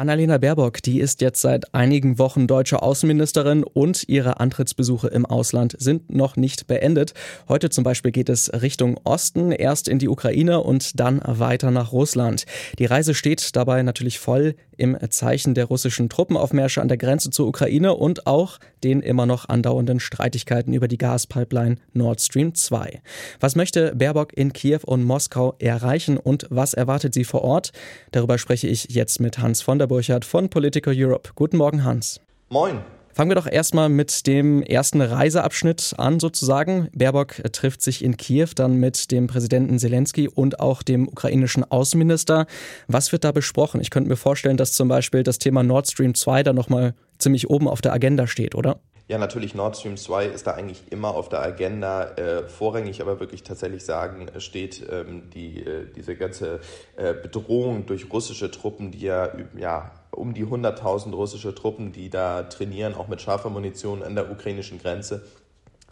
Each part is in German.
Annalena Baerbock, die ist jetzt seit einigen Wochen deutsche Außenministerin und ihre Antrittsbesuche im Ausland sind noch nicht beendet. Heute zum Beispiel geht es Richtung Osten, erst in die Ukraine und dann weiter nach Russland. Die Reise steht dabei natürlich voll im Zeichen der russischen Truppenaufmärsche an der Grenze zur Ukraine und auch den immer noch andauernden Streitigkeiten über die Gaspipeline Nord Stream 2. Was möchte Baerbock in Kiew und Moskau erreichen und was erwartet sie vor Ort? Darüber spreche ich jetzt mit Hans von der Burchardt von Political Europe. Guten Morgen, Hans. Moin. Fangen wir doch erstmal mit dem ersten Reiseabschnitt an, sozusagen. Baerbock trifft sich in Kiew dann mit dem Präsidenten Zelensky und auch dem ukrainischen Außenminister. Was wird da besprochen? Ich könnte mir vorstellen, dass zum Beispiel das Thema Nord Stream 2 da nochmal ziemlich oben auf der Agenda steht, oder? Ja, natürlich, Nord Stream 2 ist da eigentlich immer auf der Agenda. Äh, vorrangig aber wirklich tatsächlich sagen, steht ähm, die, äh, diese ganze äh, Bedrohung durch russische Truppen, die ja, ja um die 100.000 russische Truppen, die da trainieren, auch mit scharfer Munition an der ukrainischen Grenze.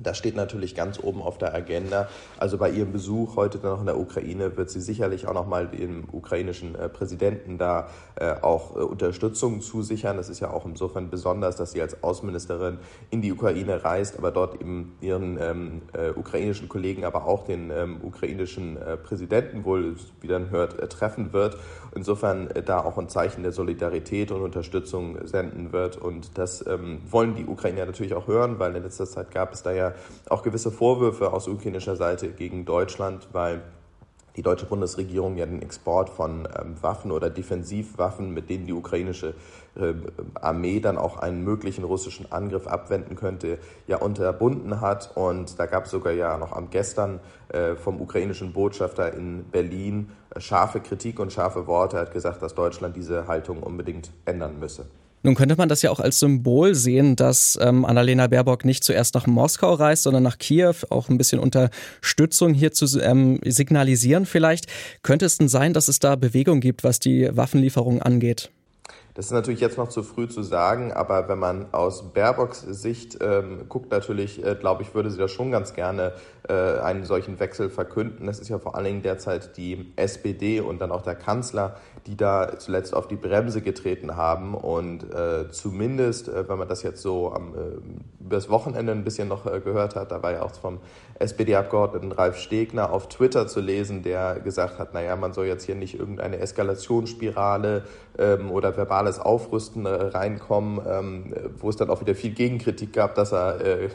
Das steht natürlich ganz oben auf der Agenda. Also bei ihrem Besuch heute noch in der Ukraine wird sie sicherlich auch noch mal dem ukrainischen äh, Präsidenten da äh, auch äh, Unterstützung zusichern. Das ist ja auch insofern besonders, dass sie als Außenministerin in die Ukraine reist, aber dort eben ihren ähm, äh, ukrainischen Kollegen, aber auch den ähm, ukrainischen äh, Präsidenten wohl, wie dann hört, äh, treffen wird. Insofern da auch ein Zeichen der Solidarität und Unterstützung senden wird. Und das ähm, wollen die Ukrainer natürlich auch hören, weil in letzter Zeit gab es da ja auch gewisse Vorwürfe aus ukrainischer Seite gegen Deutschland, weil die deutsche Bundesregierung ja den Export von ähm, Waffen oder Defensivwaffen, mit denen die ukrainische äh, Armee dann auch einen möglichen russischen Angriff abwenden könnte, ja unterbunden hat. Und da gab es sogar ja noch am gestern äh, vom ukrainischen Botschafter in Berlin äh, scharfe Kritik und scharfe Worte. Er hat gesagt, dass Deutschland diese Haltung unbedingt ändern müsse. Nun könnte man das ja auch als Symbol sehen, dass ähm, Annalena Baerbock nicht zuerst nach Moskau reist, sondern nach Kiew, auch ein bisschen Unterstützung hier zu ähm, signalisieren vielleicht. Könnte es denn sein, dass es da Bewegung gibt, was die Waffenlieferung angeht? Das ist natürlich jetzt noch zu früh zu sagen, aber wenn man aus Baerbocks Sicht ähm, guckt, natürlich, äh, glaube ich, würde sie da schon ganz gerne äh, einen solchen Wechsel verkünden. Das ist ja vor allen Dingen derzeit die SPD und dann auch der Kanzler, die da zuletzt auf die Bremse getreten haben. Und äh, zumindest, äh, wenn man das jetzt so am, äh, übers Wochenende ein bisschen noch äh, gehört hat, da war ja auch vom SPD-Abgeordneten Ralf Stegner auf Twitter zu lesen, der gesagt hat, naja, man soll jetzt hier nicht irgendeine Eskalationsspirale ähm, oder verbales Aufrüsten äh, reinkommen, ähm, wo es dann auch wieder viel Gegenkritik gab, dass er äh,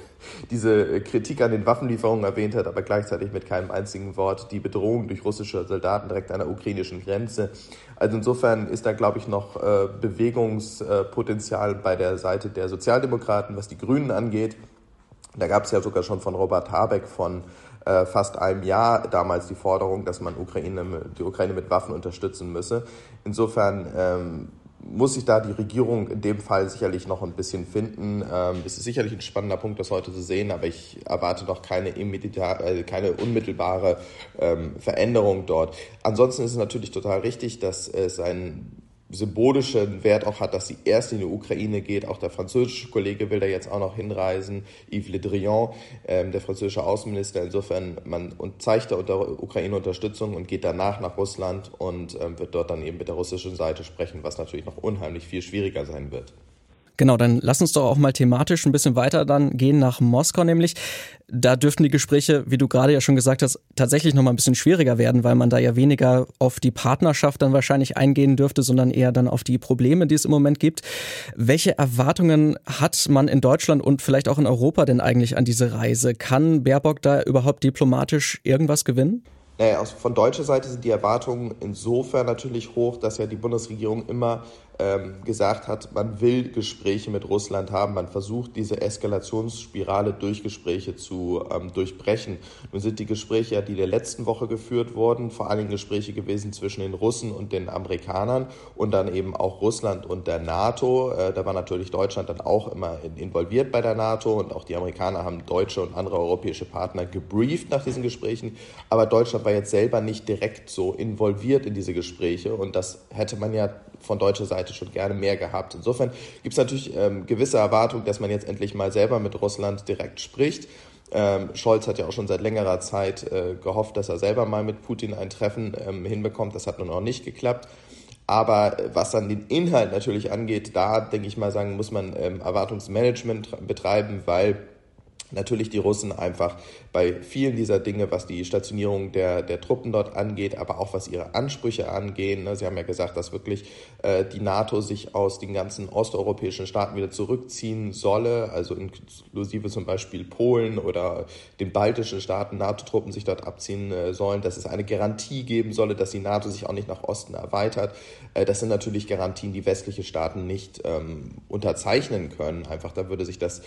diese Kritik an den Waffenlieferungen erwähnt hat, aber gleichzeitig mit keinem einzigen Wort die Bedrohung durch russische Soldaten direkt an der ukrainischen Grenze. Also insofern ist da, glaube ich, noch äh, Bewegungspotenzial bei der Seite der Sozialdemokraten, was die Grünen angeht. Da gab es ja sogar schon von Robert Habeck von äh, fast einem Jahr damals die Forderung, dass man Ukraine, die Ukraine mit Waffen unterstützen müsse. Insofern ähm, muss sich da die Regierung in dem Fall sicherlich noch ein bisschen finden. Ähm, es ist sicherlich ein spannender Punkt, das heute zu sehen, aber ich erwarte noch keine, äh, keine unmittelbare ähm, Veränderung dort. Ansonsten ist es natürlich total richtig, dass es ein symbolischen Wert auch hat, dass sie erst in die Ukraine geht. Auch der französische Kollege will da jetzt auch noch hinreisen, Yves Le Drian, ähm, der französische Außenminister. Insofern, man und zeigt der Ukraine Unterstützung und geht danach nach Russland und ähm, wird dort dann eben mit der russischen Seite sprechen, was natürlich noch unheimlich viel schwieriger sein wird. Genau, dann lass uns doch auch mal thematisch ein bisschen weiter dann gehen nach Moskau nämlich. Da dürften die Gespräche, wie du gerade ja schon gesagt hast, tatsächlich noch mal ein bisschen schwieriger werden, weil man da ja weniger auf die Partnerschaft dann wahrscheinlich eingehen dürfte, sondern eher dann auf die Probleme, die es im Moment gibt. Welche Erwartungen hat man in Deutschland und vielleicht auch in Europa denn eigentlich an diese Reise? Kann Baerbock da überhaupt diplomatisch irgendwas gewinnen? Naja, von deutscher Seite sind die Erwartungen insofern natürlich hoch, dass ja die Bundesregierung immer ähm, gesagt hat, man will Gespräche mit Russland haben, man versucht diese Eskalationsspirale durch Gespräche zu ähm, durchbrechen. Nun sind die Gespräche die der letzten Woche geführt wurden, vor allem Gespräche gewesen zwischen den Russen und den Amerikanern und dann eben auch Russland und der NATO. Äh, da war natürlich Deutschland dann auch immer involviert bei der NATO und auch die Amerikaner haben deutsche und andere europäische Partner gebrieft nach diesen Gesprächen. Aber Deutschland war jetzt selber nicht direkt so involviert in diese Gespräche und das hätte man ja von deutscher Seite schon gerne mehr gehabt. Insofern gibt es natürlich ähm, gewisse Erwartungen, dass man jetzt endlich mal selber mit Russland direkt spricht. Ähm, Scholz hat ja auch schon seit längerer Zeit äh, gehofft, dass er selber mal mit Putin ein Treffen ähm, hinbekommt. Das hat nun auch nicht geklappt. Aber äh, was dann den Inhalt natürlich angeht, da denke ich mal sagen, muss man ähm, Erwartungsmanagement betreiben, weil natürlich die Russen einfach bei vielen dieser Dinge, was die Stationierung der, der Truppen dort angeht, aber auch was ihre Ansprüche angehen. Ne, Sie haben ja gesagt, dass wirklich äh, die NATO sich aus den ganzen osteuropäischen Staaten wieder zurückziehen solle, also inklusive zum Beispiel Polen oder den baltischen Staaten NATO-Truppen sich dort abziehen äh, sollen, dass es eine Garantie geben solle, dass die NATO sich auch nicht nach Osten erweitert. Äh, das sind natürlich Garantien, die westliche Staaten nicht ähm, unterzeichnen können. Einfach da würde sich das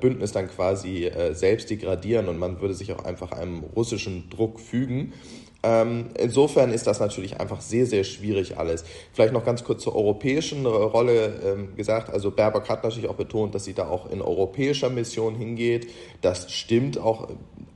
Bündnis dann quasi äh, selbst degradieren und man würde sich auch einfach einem russischen Druck fügen. Ähm, insofern ist das natürlich einfach sehr, sehr schwierig alles. Vielleicht noch ganz kurz zur europäischen Rolle ähm, gesagt. Also Baerbock hat natürlich auch betont, dass sie da auch in europäischer Mission hingeht. Das stimmt auch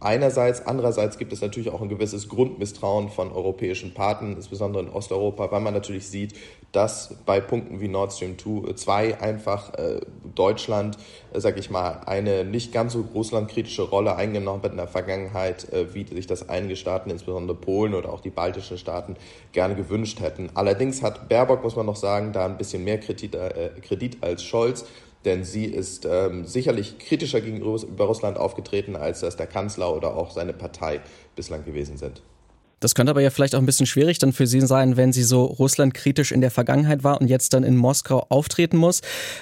einerseits. Andererseits gibt es natürlich auch ein gewisses Grundmisstrauen von europäischen Partnern, insbesondere in Osteuropa, weil man natürlich sieht, dass bei Punkten wie Nord Stream 2 einfach äh, Deutschland, äh, sag ich mal, eine nicht ganz so russlandkritische Rolle eingenommen hat in der Vergangenheit, äh, wie sich das einige Staaten, insbesondere Polen oder auch die baltischen Staaten, gerne gewünscht hätten. Allerdings hat Baerbock, muss man noch sagen, da ein bisschen mehr Kredit, äh, Kredit als Scholz denn sie ist ähm, sicherlich kritischer gegenüber Russland aufgetreten, als das der Kanzler oder auch seine Partei bislang gewesen sind. Das könnte aber ja vielleicht auch ein bisschen schwierig dann für Sie sein, wenn sie so russlandkritisch in der Vergangenheit war und jetzt dann in Moskau auftreten muss.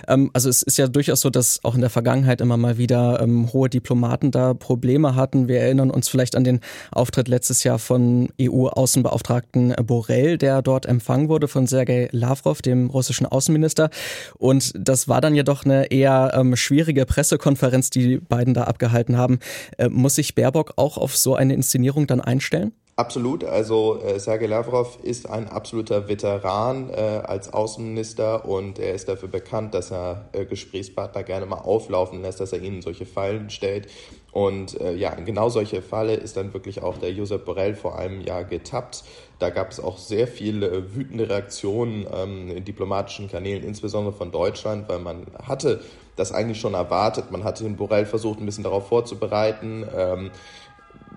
Ähm, also es ist ja durchaus so, dass auch in der Vergangenheit immer mal wieder ähm, hohe Diplomaten da Probleme hatten. Wir erinnern uns vielleicht an den Auftritt letztes Jahr von EU-Außenbeauftragten Borrell, der dort empfangen wurde von Sergei Lavrov, dem russischen Außenminister. Und das war dann ja doch eine eher ähm, schwierige Pressekonferenz, die die beiden da abgehalten haben. Äh, muss sich Baerbock auch auf so eine Inszenierung dann einstellen? Absolut. Also äh, Sergei Lavrov ist ein absoluter Veteran äh, als Außenminister und er ist dafür bekannt, dass er äh, Gesprächspartner gerne mal auflaufen lässt, dass er ihnen solche Fallen stellt. Und äh, ja, genau solche Falle ist dann wirklich auch der Josep Borrell vor einem Jahr getappt. Da gab es auch sehr viele äh, wütende Reaktionen ähm, in diplomatischen Kanälen, insbesondere von Deutschland, weil man hatte das eigentlich schon erwartet. Man hatte den Borrell versucht, ein bisschen darauf vorzubereiten. Ähm,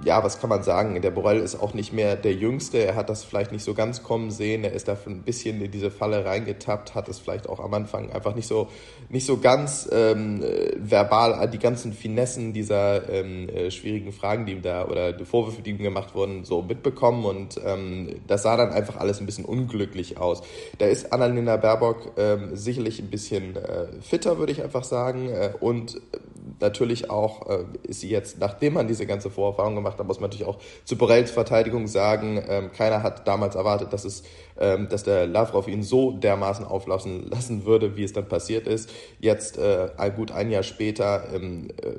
ja, was kann man sagen? Der Borrell ist auch nicht mehr der Jüngste. Er hat das vielleicht nicht so ganz kommen sehen. Er ist da ein bisschen in diese Falle reingetappt, hat es vielleicht auch am Anfang einfach nicht so, nicht so ganz ähm, verbal die ganzen Finessen dieser ähm, äh, schwierigen Fragen, die ihm da oder die Vorwürfe, die ihm gemacht wurden, so mitbekommen. Und ähm, das sah dann einfach alles ein bisschen unglücklich aus. Da ist Annalena Baerbock ähm, sicherlich ein bisschen äh, fitter, würde ich einfach sagen. Äh, und natürlich auch äh, ist sie jetzt, nachdem man diese ganze Vorerfahrung gemacht hat, muss man natürlich auch zu Borrells Verteidigung sagen, ähm, keiner hat damals erwartet, dass es, ähm, dass der Lavrov ihn so dermaßen auflassen lassen würde, wie es dann passiert ist. Jetzt, äh, gut ein Jahr später, ähm, äh,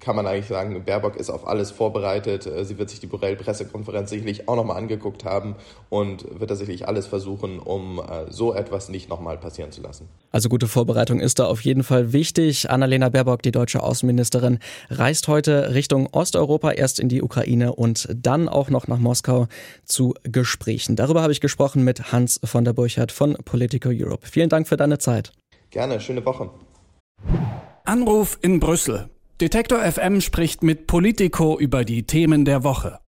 kann man eigentlich sagen, Baerbock ist auf alles vorbereitet. Äh, sie wird sich die Borrell-Pressekonferenz sicherlich auch nochmal angeguckt haben und wird tatsächlich alles versuchen, um äh, so etwas nicht nochmal passieren zu lassen. Also gute Vorbereitung ist da auf jeden Fall wichtig. Annalena Baerbock, die deutsche Außenministerin, reist heute Richtung Osteuropa, erst in die Ukraine und dann auch noch nach Moskau zu Gesprächen. Darüber habe ich gesprochen mit Hans von der Burchardt von Politico Europe. Vielen Dank für deine Zeit. Gerne, schöne Woche. Anruf in Brüssel. Detektor FM spricht mit Politico über die Themen der Woche.